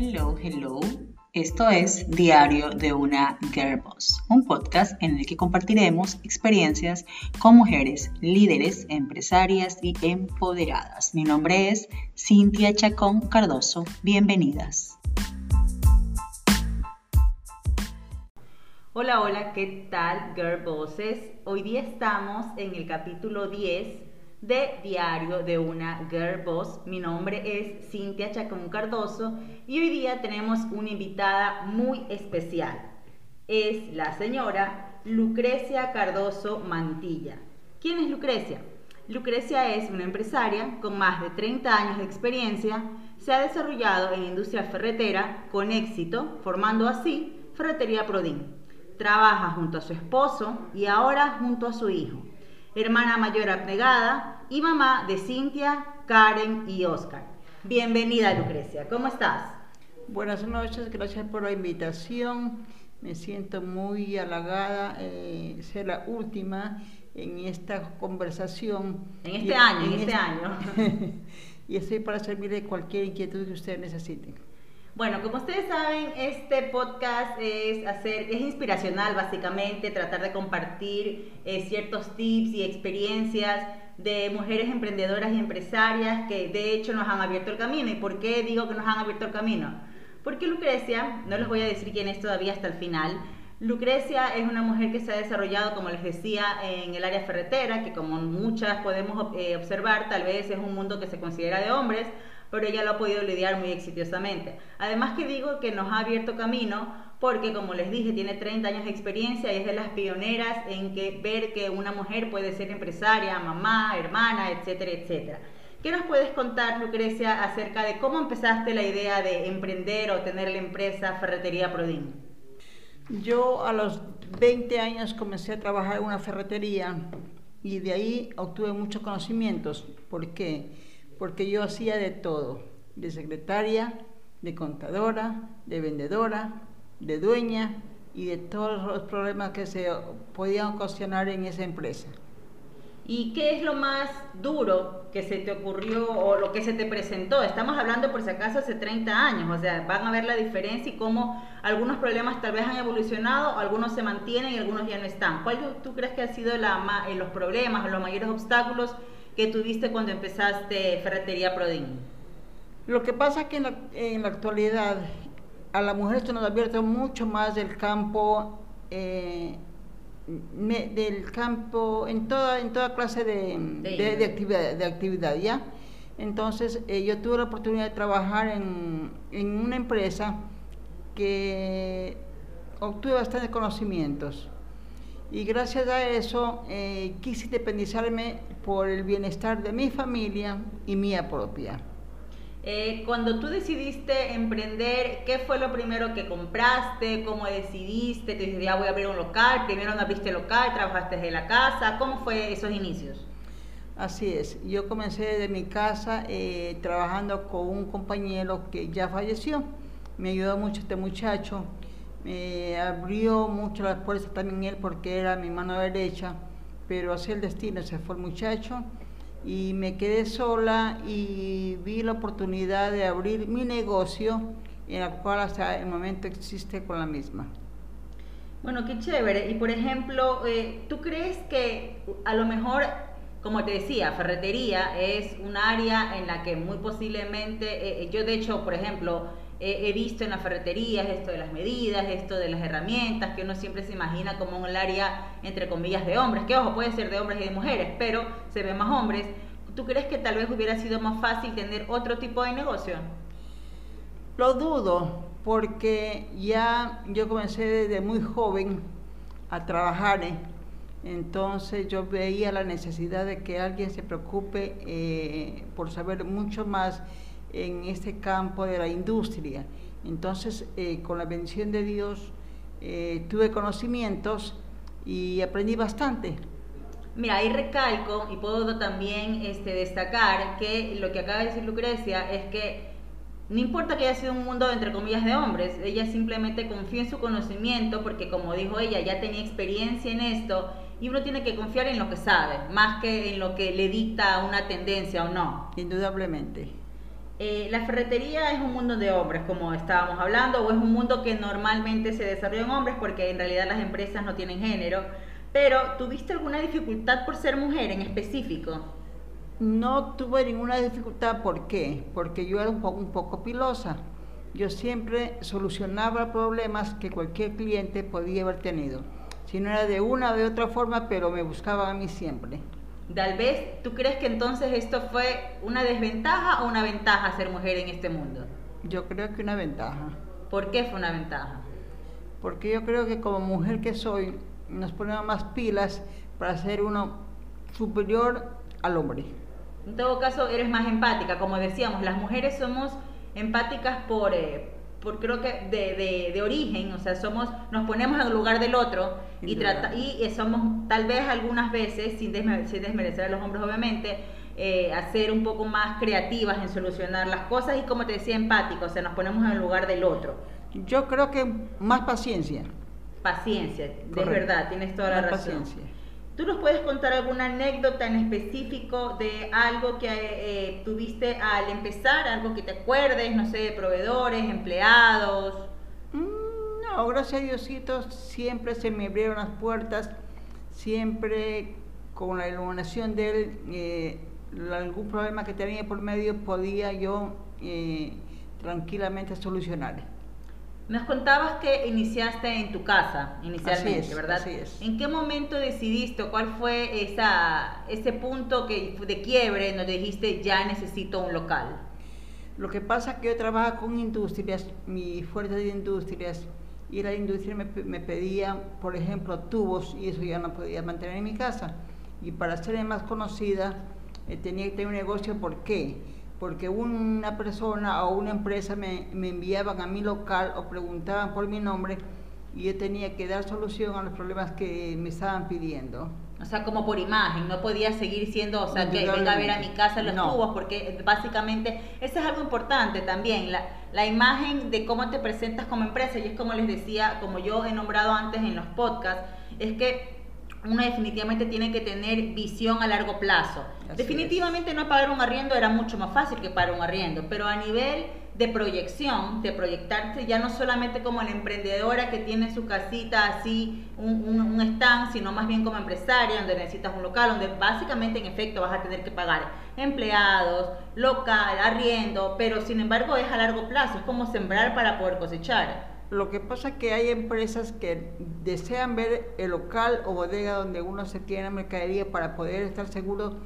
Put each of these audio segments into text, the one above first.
hello, hello. Esto es Diario de una Girl Boss, un podcast en el que compartiremos experiencias con mujeres líderes, empresarias y empoderadas. Mi nombre es Cintia Chacón Cardoso. Bienvenidas. Hola, hola, ¿qué tal, Girl Bosses? Hoy día estamos en el capítulo 10 de Diario de una Girl Boss. Mi nombre es Cintia Chacón Cardoso y hoy día tenemos una invitada muy especial. Es la señora Lucrecia Cardoso Mantilla. ¿Quién es Lucrecia? Lucrecia es una empresaria con más de 30 años de experiencia. Se ha desarrollado en industria ferretera con éxito, formando así Ferretería Prodin. Trabaja junto a su esposo y ahora junto a su hijo hermana mayor abnegada y mamá de Cintia, Karen y Oscar. Bienvenida Lucrecia, ¿cómo estás? Buenas noches, gracias por la invitación. Me siento muy halagada eh, ser la última en esta conversación. En este año, en, este, este año. y estoy para servirle cualquier inquietud que ustedes necesiten. Bueno, como ustedes saben, este podcast es hacer, es inspiracional básicamente, tratar de compartir eh, ciertos tips y experiencias de mujeres emprendedoras y empresarias que de hecho nos han abierto el camino. ¿Y por qué digo que nos han abierto el camino? Porque Lucrecia, no les voy a decir quién es todavía hasta el final, Lucrecia es una mujer que se ha desarrollado, como les decía, en el área ferretera, que como muchas podemos eh, observar, tal vez es un mundo que se considera de hombres, pero ella lo ha podido lidiar muy exitosamente. Además que digo que nos ha abierto camino porque, como les dije, tiene 30 años de experiencia y es de las pioneras en que ver que una mujer puede ser empresaria, mamá, hermana, etcétera, etcétera. ¿Qué nos puedes contar, Lucrecia, acerca de cómo empezaste la idea de emprender o tener la empresa Ferretería Prodin? Yo a los 20 años comencé a trabajar en una ferretería y de ahí obtuve muchos conocimientos. ¿Por qué? Porque yo hacía de todo, de secretaria, de contadora, de vendedora, de dueña y de todos los problemas que se podían ocasionar en esa empresa. ¿Y qué es lo más duro que se te ocurrió o lo que se te presentó? Estamos hablando por si acaso hace 30 años, o sea, van a ver la diferencia y cómo algunos problemas tal vez han evolucionado, algunos se mantienen y algunos ya no están. ¿Cuál tú crees que ha sido la, los problemas o los mayores obstáculos que tuviste cuando empezaste Ferretería Prodin? Lo que pasa es que en la, actualidad a la mujer se nos ha abierto mucho más del campo, eh, del campo en toda, en toda clase de, de, actividad, de actividad, ¿ya? Entonces eh, yo tuve la oportunidad de trabajar en, en una empresa que obtuve bastantes conocimientos y gracias a eso eh, quise independizarme por el bienestar de mi familia y mía propia. Eh, cuando tú decidiste emprender, ¿qué fue lo primero que compraste? ¿Cómo decidiste? ¿Te dijiste, ya voy a abrir un local? ¿Primero no abriste local? ¿Trabajaste desde la casa? ¿Cómo fue esos inicios? Así es, yo comencé desde mi casa eh, trabajando con un compañero que ya falleció. Me ayudó mucho este muchacho me abrió mucho las puertas también él porque era mi mano derecha, pero así el destino, se fue el muchacho y me quedé sola y vi la oportunidad de abrir mi negocio en el cual hasta el momento existe con la misma. Bueno, qué chévere. Y por ejemplo, eh, ¿tú crees que a lo mejor, como te decía, ferretería es un área en la que muy posiblemente, eh, yo de hecho, por ejemplo, he visto en las ferreterías esto de las medidas, esto de las herramientas, que uno siempre se imagina como un área, entre comillas, de hombres, que ojo, puede ser de hombres y de mujeres, pero se ve más hombres. ¿Tú crees que tal vez hubiera sido más fácil tener otro tipo de negocio? Lo dudo, porque ya yo comencé desde muy joven a trabajar, ¿eh? entonces yo veía la necesidad de que alguien se preocupe eh, por saber mucho más en este campo de la industria. Entonces, eh, con la bendición de Dios, eh, tuve conocimientos y aprendí bastante. Mira, ahí recalco y puedo también este, destacar que lo que acaba de decir Lucrecia es que no importa que haya sido un mundo entre comillas de hombres, ella simplemente confía en su conocimiento porque como dijo ella, ya tenía experiencia en esto y uno tiene que confiar en lo que sabe, más que en lo que le dicta una tendencia o no. Indudablemente. Eh, la ferretería es un mundo de hombres, como estábamos hablando, o es un mundo que normalmente se desarrolla en hombres porque en realidad las empresas no tienen género. Pero, ¿tuviste alguna dificultad por ser mujer en específico? No tuve ninguna dificultad, ¿por qué? Porque yo era un poco, un poco pilosa. Yo siempre solucionaba problemas que cualquier cliente podía haber tenido. Si no era de una o de otra forma, pero me buscaban a mí siempre. Tal vez, ¿tú crees que entonces esto fue una desventaja o una ventaja ser mujer en este mundo? Yo creo que una ventaja. ¿Por qué fue una ventaja? Porque yo creo que como mujer que soy, nos ponemos más pilas para ser uno superior al hombre. En todo caso, eres más empática. Como decíamos, las mujeres somos empáticas por, eh, por creo que de, de, origen, o sea, somos, nos ponemos en el lugar del otro y, trata, y somos tal vez algunas veces, sin, desmerecer a los hombres obviamente, eh, hacer un poco más creativas en solucionar las cosas y como te decía, empáticos, o sea, nos ponemos en el lugar del otro. Yo creo que más paciencia. Paciencia, de verdad, tienes toda la razón. Paciencia. ¿Tú nos puedes contar alguna anécdota en específico de algo que eh, tuviste al empezar, algo que te acuerdes, no sé, de proveedores, empleados? Mm, no, gracias a Diosito siempre se me abrieron las puertas, siempre con la iluminación de él, eh, algún problema que tenía por medio podía yo eh, tranquilamente solucionar. Nos contabas que iniciaste en tu casa inicialmente, ¿verdad? Así es. ¿En qué momento decidiste, cuál fue esa, ese punto que, de quiebre donde dijiste ya necesito un local? Lo que pasa es que yo trabajo con industrias, mi fuerte de industrias, y la industria me, me, pedía, por ejemplo, tubos, y eso ya no podía mantener en mi casa. Y para ser más conocida, eh, tenía que tener un negocio, ¿por qué? Porque una persona o una empresa me, enviaban a mi local o preguntaban por mi nombre y yo tenía que dar solución a los problemas que me estaban pidiendo. O sea, como por imagen, no podía seguir siendo, o sea, que venga a ver a mi casa los tubos, porque básicamente eso es algo importante también, la, la imagen de cómo te presentas como empresa, y es como les decía, como yo he nombrado antes en los podcasts, es que uno definitivamente tiene que tener visión a largo plazo. definitivamente no pagar un arriendo era mucho más fácil que pagar un arriendo, pero a nivel de proyección, de proyectarse ya no solamente como la emprendedora que tiene su casita así, un, un, stand, sino más bien como empresaria, donde necesitas un local, donde básicamente en efecto vas a tener que pagar empleados, local, arriendo, pero sin embargo es a largo plazo, es como sembrar para poder cosechar. Lo que pasa es que hay empresas que desean ver el local o bodega donde uno se tiene mercadería para poder estar seguro,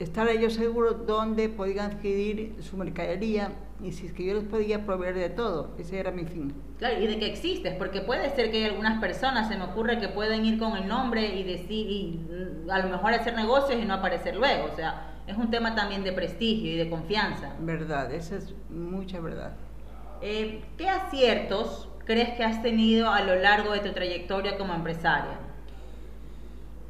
estar ellos seguros donde podían adquirir su mercadería y si es que yo les podía proveer de todo. Ese era mi fin. Claro, y de que existes, porque puede ser que hay algunas personas, se me ocurre que pueden ir con el nombre y decir, y mm, a lo mejor hacer negocios y no aparecer luego. O sea, es un tema también de prestigio y de confianza. Verdad, esa es mucha verdad. Eh, ¿Qué aciertos crees que has tenido a lo largo de tu trayectoria como empresaria?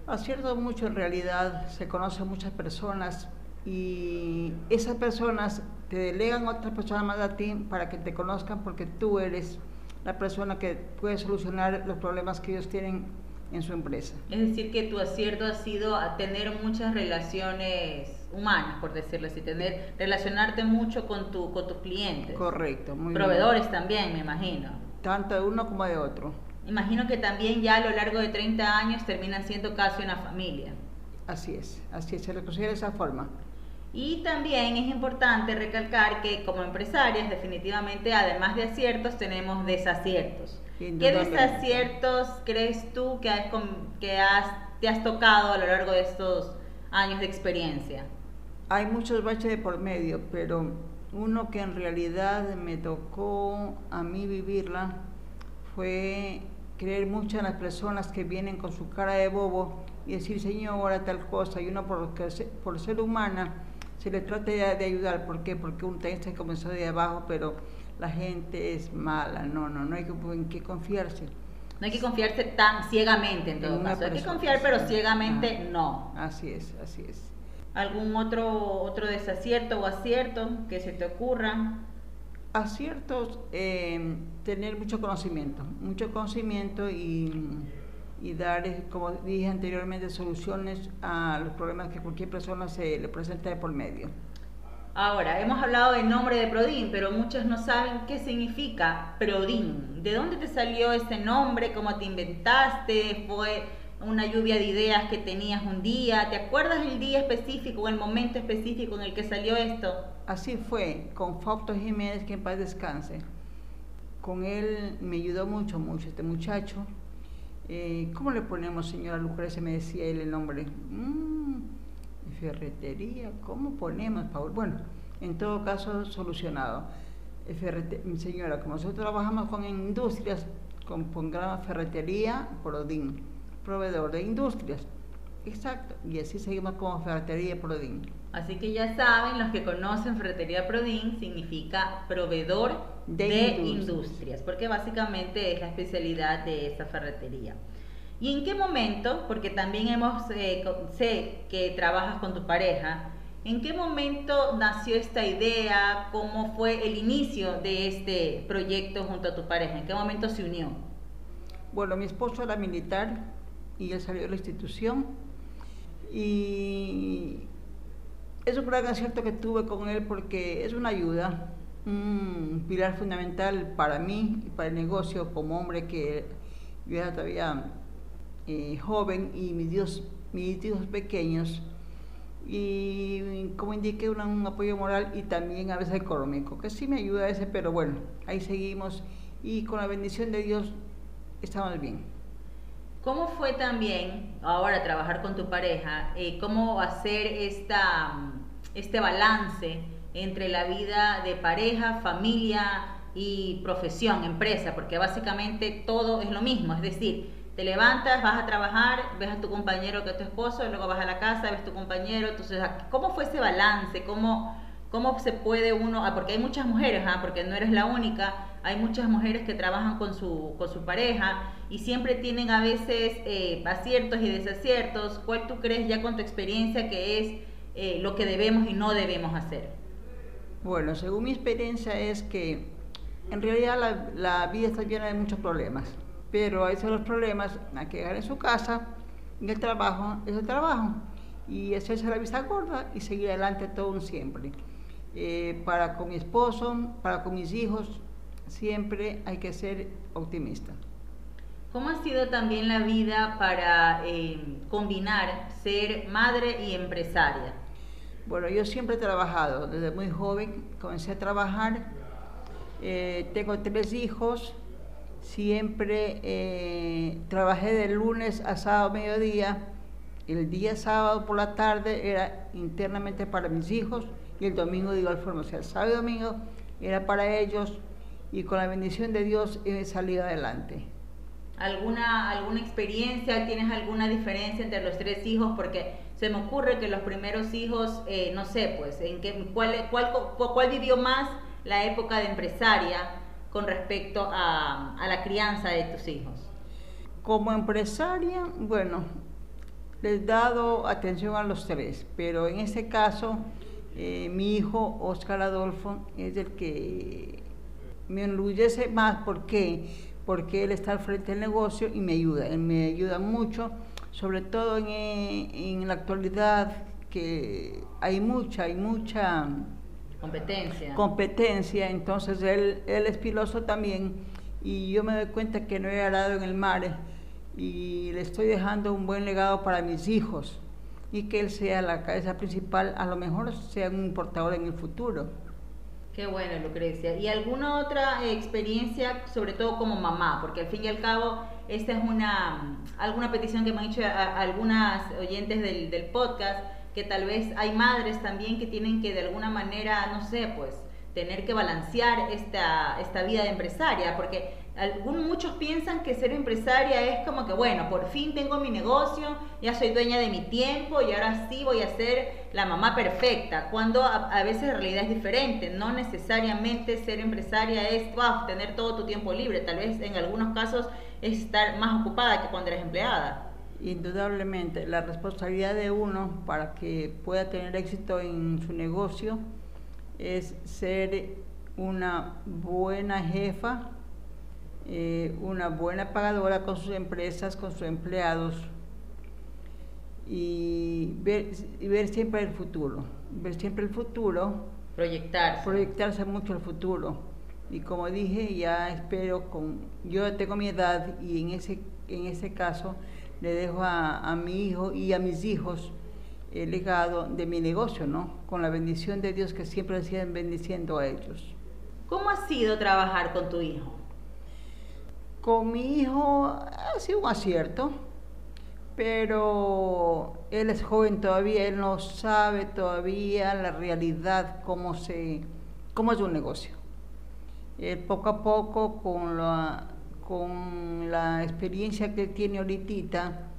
Acierto mucho en realidad, se conocen muchas personas y esas personas te delegan a otras personas más a ti para que te conozcan porque tú eres la persona que puede solucionar los problemas que ellos tienen en su empresa. Es decir, que tu acierto ha sido a tener muchas relaciones humanas, por decirlo así, tener, relacionarte mucho con, tu, con tus clientes. Correcto, muy Proveedores también, me imagino. Tanto de uno como de otro. Imagino que también ya a lo largo de 30 años terminan siendo casi una familia. Así es, así es, se le considera de esa forma. Y también es importante recalcar que como empresarias definitivamente además de aciertos tenemos desaciertos. ¿Qué desaciertos crees tú que, has, que has, te has tocado a lo largo de estos años de experiencia? Hay muchos baches de por medio, pero uno que en realidad me tocó a mí vivirla fue creer mucho en las personas que vienen con su cara de bobo y decir, señora, tal cosa, y uno por, por ser humana se le trata de, ayudar. ¿Por qué? Porque un texto comenzó de abajo, pero la gente es mala. No, no, no hay que, en qué confiarse. No hay que confiarse tan ciegamente en todo caso. Hay que confiar, pero ciegamente ah, no. Así es, así es algún otro, otro desacierto o acierto que se te ocurra. Aciertos, eh, tener mucho conocimiento, mucho conocimiento y, y, dar, eh, como dije anteriormente, soluciones a los problemas que cualquier persona se le presenta de por medio. Ahora, hemos hablado del nombre de Prodin, pero muchos no saben qué significa Prodin. ¿De dónde te salió ese nombre? ¿Cómo te inventaste? ¿Fue una lluvia de ideas que tenías un día? ¿Te acuerdas el día específico o el momento específico en el que salió esto? Así fue, con Fausto Jiménez, que en paz descanse. Con él me ayudó mucho, mucho este muchacho. Eh, ¿Cómo le ponemos, señora Lucrecia? Me decía él el nombre. Mm, ferretería, ¿cómo ponemos, Paul? Bueno, en todo caso, solucionado. Señora, como nosotros trabajamos con industrias, con pongamos ferretería, Prodin, proveedor de industrias. Exacto, y así seguimos como Ferretería Prodin. Así que ya saben, los que conocen Ferretería Prodin significa proveedor de, industrias. industrias, porque básicamente es la especialidad de esa ferretería. ¿Y en qué momento, porque también hemos, eh, sé que trabajas con tu pareja, ¿en qué momento nació esta idea? ¿Cómo fue el inicio de este proyecto junto a tu pareja? ¿En qué momento se unió? Bueno, mi esposo era militar y él salió de la institución y es un gran acierto que tuve con él porque es una ayuda, un pilar fundamental para mí y para el negocio como hombre que yo era todavía eh, joven y mis hijos, mis pequeños y como indiqué un apoyo moral y también a veces económico, que sí me ayuda ese, pero bueno, ahí seguimos y con la bendición de Dios estamos bien. ¿Cómo fue también ahora trabajar con tu pareja? Eh, ¿Cómo hacer esta, este balance entre la vida de pareja, familia y profesión, empresa? Porque básicamente todo es lo mismo, es decir, te levantas, vas a trabajar, ves a tu compañero que es tu esposo, luego vas a la casa, ves a tu compañero. Entonces, ¿cómo fue ese balance? ¿Cómo, cómo se puede uno.? Ah, porque hay muchas mujeres, ¿ah? porque no eres la única. Hay muchas mujeres que trabajan con su, con su pareja y siempre tienen a veces eh, aciertos y desaciertos. ¿Cuál tú crees ya con tu experiencia que es eh, lo que debemos y no debemos hacer? Bueno, según mi experiencia es que en realidad la, la vida está llena de muchos problemas pero esos son los problemas, hay que llegar en su casa, en el trabajo, es el trabajo, y hacerse la vista gorda y seguir adelante todo un siempre. Eh, para con mi esposo, para con mis hijos, siempre hay que ser optimista. ¿Cómo ha sido también la vida para eh, combinar ser madre y empresaria? Bueno, yo siempre he trabajado, desde muy joven comencé a trabajar, eh, tengo tres hijos, siempre eh, trabajé de lunes a sábado mediodía. El día sábado por la tarde era internamente para mis hijos y el domingo de igual forma. O sea, el sábado y domingo era para ellos y con la bendición de Dios he salido adelante. ¿Alguna, ¿Alguna experiencia? ¿Tienes alguna diferencia entre los tres hijos? Porque se me ocurre que los primeros hijos, eh, no sé, pues, ¿en qué, cuál, cuál, cuál vivió más la época de empresaria? con respecto a, la crianza de tus hijos? Como empresaria, bueno, les he dado atención a los tres, pero en este caso eh, mi hijo Oscar Adolfo es el que me enorgullece más. ¿Por qué? Porque él está al frente del negocio y me ayuda. Él me ayuda mucho, sobre todo en, en la actualidad que hay mucha, hay mucha Competencia. Competencia, entonces él, él es piloso también y yo me doy cuenta que no he arado en el mar y le estoy dejando un buen legado para mis hijos y que él sea la cabeza principal, a lo mejor sea un importador en el futuro. Qué bueno, Lucrecia. ¿Y alguna otra experiencia, sobre todo como mamá? Porque al fin y al cabo, esta es una alguna petición que me han hecho algunas oyentes del, del podcast que tal vez hay madres también que tienen que de alguna manera, no sé, pues tener que balancear esta, esta vida de empresaria, porque algunos, muchos piensan que ser empresaria es como que, bueno, por fin tengo mi negocio, ya soy dueña de mi tiempo y ahora sí voy a ser la mamá perfecta, cuando a, veces la realidad es diferente, no necesariamente ser empresaria es wow, tener todo tu tiempo libre, tal vez en algunos casos es estar más ocupada que cuando eres empleada. Indudablemente la responsabilidad de uno para que pueda tener éxito en su negocio es ser una buena jefa, eh, una buena pagadora con sus empresas, con sus empleados y ver, y ver siempre el futuro, ver siempre el futuro Proyectarse. Proyectarse mucho al futuro. Y como dije, ya espero con... Yo tengo mi edad y en ese, en ese caso le dejo a, a mi hijo y a mis hijos el legado de mi negocio, ¿no? Con la bendición de Dios que siempre siguen bendiciendo a ellos. ¿Cómo ha sido trabajar con tu hijo? Con mi hijo ha sido un acierto, pero él es joven todavía, él no sabe todavía la realidad, cómo, se, cómo es un negocio. Él poco a poco, con la, con la experiencia que tiene ahorita,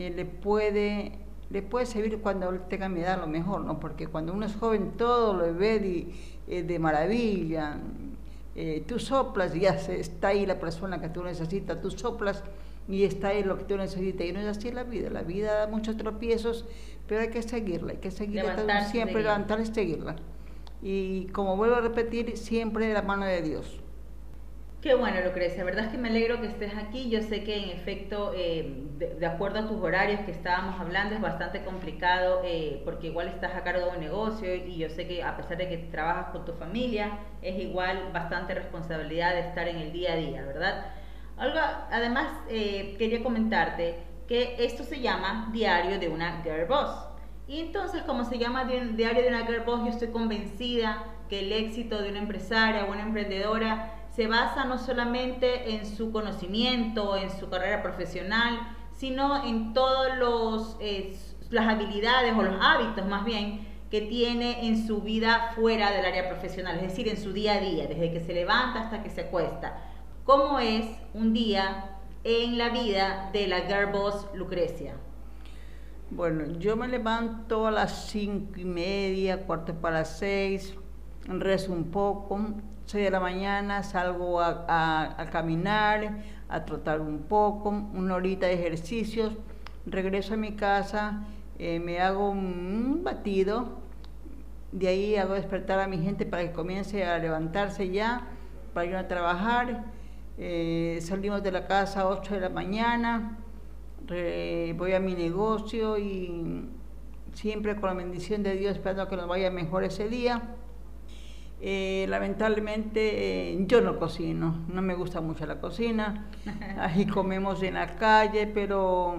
él le puede le puede servir cuando tenga mi edad lo mejor, ¿no? Porque cuando uno es joven todo lo ve de, eh, de maravilla. Eh, tú soplas y ya está ahí la persona que tú necesitas, tú soplas y está ahí lo que tú necesitas. Y no es así la vida, la vida da muchos tropiezos, pero hay que seguirla, hay que seguirla siempre, levantarla y seguirla. Y como vuelvo a repetir, siempre de la mano de Dios. Qué bueno, Lucrecia. La verdad es que me alegro que estés aquí. Yo sé que en efecto, eh, de, acuerdo a tus horarios que estábamos hablando, es bastante complicado eh, porque igual estás a cargo de un negocio y yo sé que a pesar de que trabajas con tu familia, es igual bastante responsabilidad de estar en el día a día, ¿verdad? Algo, además, eh, quería comentarte que esto se llama Diario de una Girl Boss. Y entonces, como se llama Diario de una Girl Boss, yo estoy convencida que el éxito de una empresaria o una emprendedora se basa no solamente en su conocimiento, en su carrera profesional, sino en todas los eh, las habilidades o los hábitos más bien que tiene en su vida fuera del área profesional, es decir, en su día a día, desde que se levanta hasta que se acuesta. ¿Cómo es un día en la vida de la girl boss Lucrecia? Bueno, yo me levanto a las cinco y media, cuarto para seis, rezo un poco, 6 de la mañana salgo a, caminar, a trotar un poco, una horita de ejercicios, regreso a mi casa, eh, me hago un batido, de ahí hago despertar a mi gente para que comience a levantarse ya, para ir a trabajar, eh, salimos de la casa a 8 de la mañana, voy a mi negocio y siempre con la bendición de Dios esperando que nos vaya mejor ese día. Eh, lamentablemente eh, yo no cocino, no me gusta mucho la cocina, ahí comemos en la calle, pero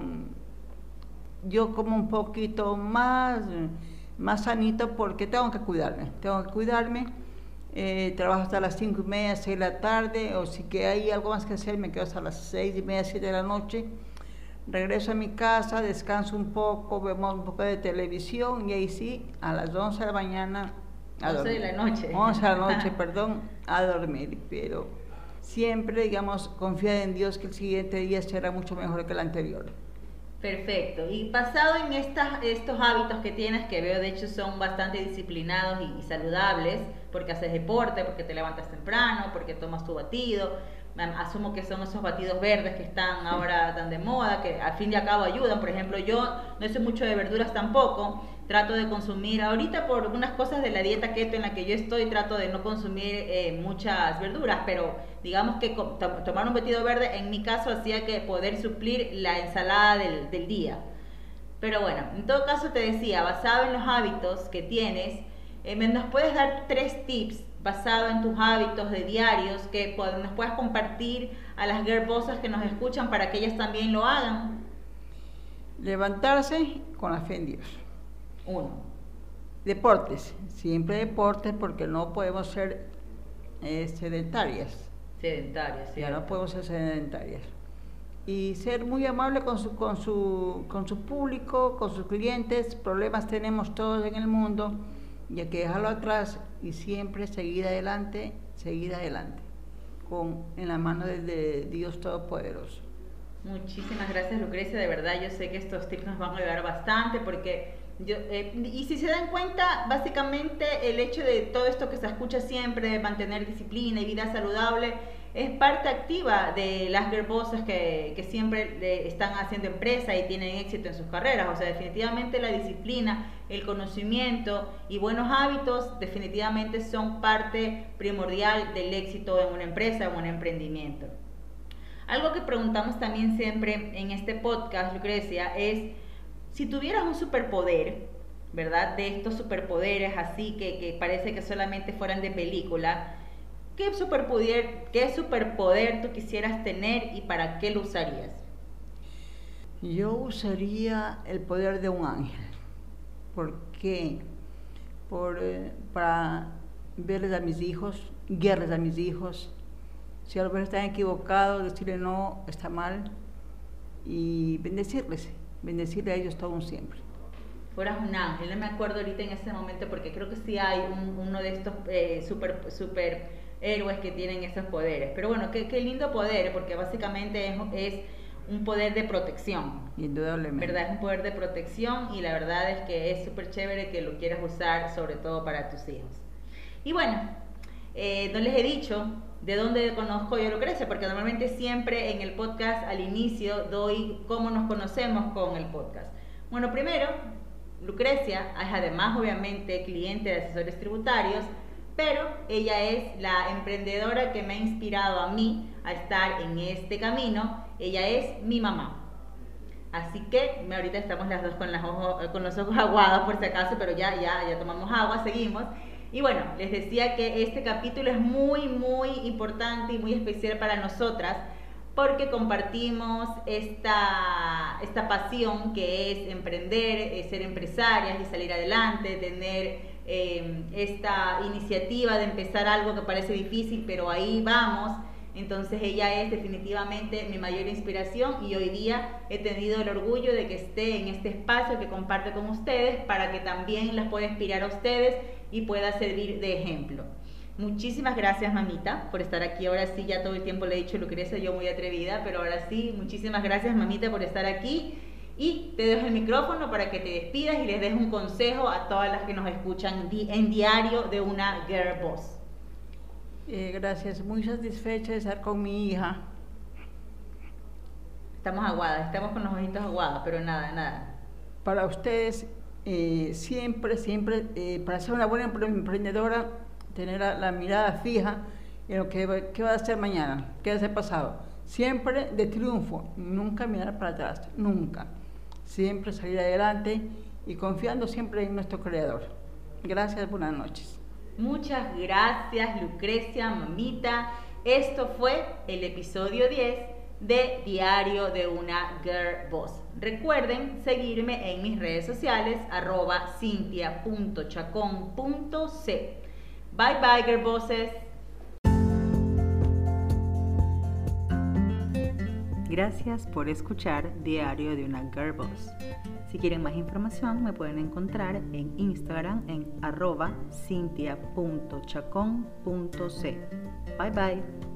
yo como un poquito más, más sanito porque tengo que cuidarme, tengo que cuidarme. Eh, trabajo hasta las cinco y media, seis de la tarde, o si que hay algo más que hacer, me quedo hasta las seis y media, siete de la noche. Regreso a mi casa, descanso un poco, vemos un poco de televisión y ahí sí, a las 11 de la mañana 11 de la noche. 11 de la noche, perdón, a dormir, pero siempre, digamos, confía en Dios que el siguiente día será mucho mejor que el anterior. Perfecto. Y basado en estas, estos hábitos que tienes, que veo de hecho son bastante disciplinados y, y saludables, porque haces deporte, porque te levantas temprano, porque tomas tu batido, asumo que son esos batidos verdes que están ahora tan de moda, que al fin y al cabo ayudan. Por ejemplo, yo no soy mucho de verduras tampoco, trato de consumir, ahorita por unas cosas de la dieta keto en la que yo estoy, trato de no consumir eh, muchas verduras, pero digamos que tomar un batido verde en mi caso hacía que poder suplir la ensalada del, del día. Pero bueno, en todo caso te decía, basado en los hábitos que tienes, eh, ¿nos puedes dar tres tips basado en tus hábitos de diarios que nos puedas compartir a las girlbosses que nos escuchan para que ellas también lo hagan? Levantarse con la fe en Dios. Uno. Deportes, siempre deportes porque no podemos ser eh, sedentarias. Sedentarias, sí. Ya no podemos ser sedentarias. Y ser muy amable con su, con, su, con su público, con sus clientes. Problemas tenemos todos en el mundo y hay que dejarlo atrás y siempre seguir adelante, seguir adelante, con, en la mano de, Dios Todopoderoso. Muchísimas gracias Lucrecia, de verdad yo sé que estos tips nos van a ayudar bastante porque eh, y si se dan cuenta, básicamente el hecho de todo esto que se escucha siempre, de mantener disciplina y vida saludable, es parte activa de las girlbosses que, que siempre están haciendo empresa y tienen éxito en sus carreras. O sea, definitivamente la disciplina, el conocimiento y buenos hábitos definitivamente son parte primordial del éxito en una empresa o un emprendimiento. Algo que preguntamos también siempre en este podcast, Lucrecia, es si tuvieras un superpoder, ¿verdad? De estos superpoderes así que, que parece que solamente fueran de película. ¿Qué superpoder, ¿Qué superpoder tú quisieras tener y para qué lo usarías? Yo usaría el poder de un ángel. ¿Por qué? Por, eh, para verles a mis hijos, guiarles a mis hijos. Si a lo mejor están equivocados, decirle no, está mal. Y bendecirles, bendecirle a ellos todo un siempre fueras un ángel. No me acuerdo ahorita en ese momento porque creo que sí hay uno de estos eh, super, super héroes que tienen esos poderes. Pero bueno, qué, qué lindo poder porque básicamente es, es, un poder de protección. Indudablemente. ¿Verdad? Es un poder de protección y la verdad es que es súper chévere que lo quieras usar sobre todo para tus hijos. Y bueno, eh, no les he dicho de dónde conozco yo Lucrecia, porque normalmente siempre en el podcast al inicio doy cómo nos conocemos con el podcast. Bueno, primero Lucrecia es además obviamente cliente de asesores tributarios, pero ella es la emprendedora que me ha inspirado a mí a estar en este camino. Ella es mi mamá. Así que ahorita estamos las dos con, con los ojos aguados por si acaso, pero ya, ya, ya tomamos agua, seguimos. Y bueno, les decía que este capítulo es muy, muy importante y muy especial para nosotras porque compartimos esta, esta pasión que es emprender, ser empresarias y salir adelante, tener em, esta iniciativa de empezar algo que parece difícil, pero ahí vamos. Entonces ella es definitivamente mi mayor inspiración y hoy día he tenido el orgullo de que esté en este espacio que comparte con ustedes para que también las pueda inspirar a ustedes y pueda servir de ejemplo. Muchísimas gracias, mamita, por estar aquí. Ahora sí, ya todo el tiempo le he dicho Lucrecia, yo muy atrevida, pero ahora sí, muchísimas gracias, mamita, por estar aquí. Y te dejo el micrófono para que te despidas y les des un consejo a todas las que nos escuchan en diario de una Girl Boss. Eh, gracias, muy satisfecha de estar con mi hija. Estamos aguadas, estamos con los ojitos aguados, pero nada, nada. Para ustedes, eh, siempre, siempre, eh, para ser una buena emprendedora, tener la, mirada fija en lo que, va a hacer mañana, qué va a pasado. Siempre de triunfo, nunca mirar para atrás, nunca. Siempre salir adelante y confiando siempre en nuestro Creador. Gracias, buenas noches. Muchas gracias, Lucrecia, mamita. Esto fue el episodio 10 de Diario de una Girl Boss. Recuerden seguirme en mis redes sociales arroba cintia.chacón.c. Bye bye, girl bosses. Gracias por escuchar Diario de una Girl Boss. Si quieren más información me pueden encontrar en Instagram en arroba cintia.chacón.c. Bye bye.